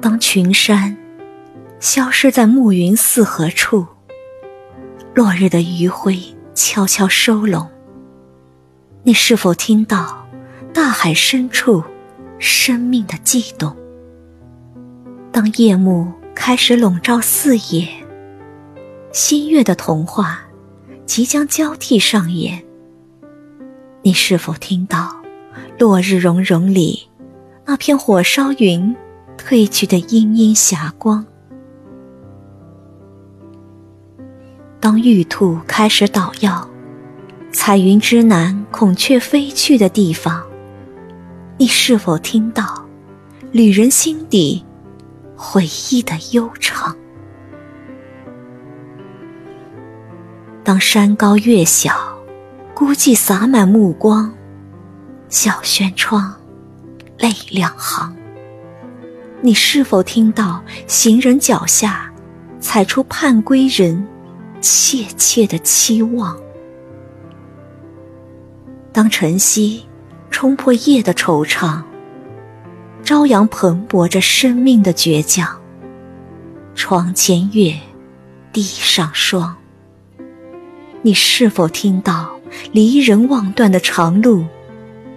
当群山消失在暮云四合处，落日的余晖悄悄收拢，你是否听到大海深处生命的悸动？当夜幕开始笼罩四野，新月的童话即将交替上演，你是否听到落日融融里那片火烧云褪去的阴阴霞光？当玉兔开始捣药，彩云之南孔雀飞去的地方，你是否听到旅人心底？回忆的悠长。当山高月小，孤寂洒满目光，小轩窗，泪两行。你是否听到行人脚下踩出盼归人切切的期望？当晨曦冲破夜的惆怅。朝阳蓬勃着生命的倔强。窗前月，地上霜。你是否听到离人望断的长路，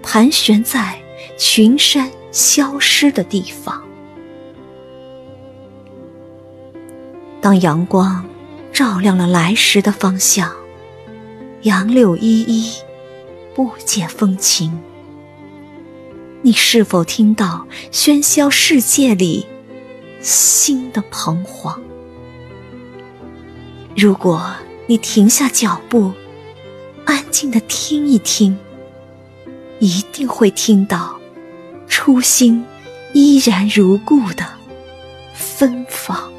盘旋在群山消失的地方？当阳光照亮了来时的方向，杨柳依依，不解风情。你是否听到喧嚣世界里心的彷徨？如果你停下脚步，安静的听一听，一定会听到初心依然如故的芬芳。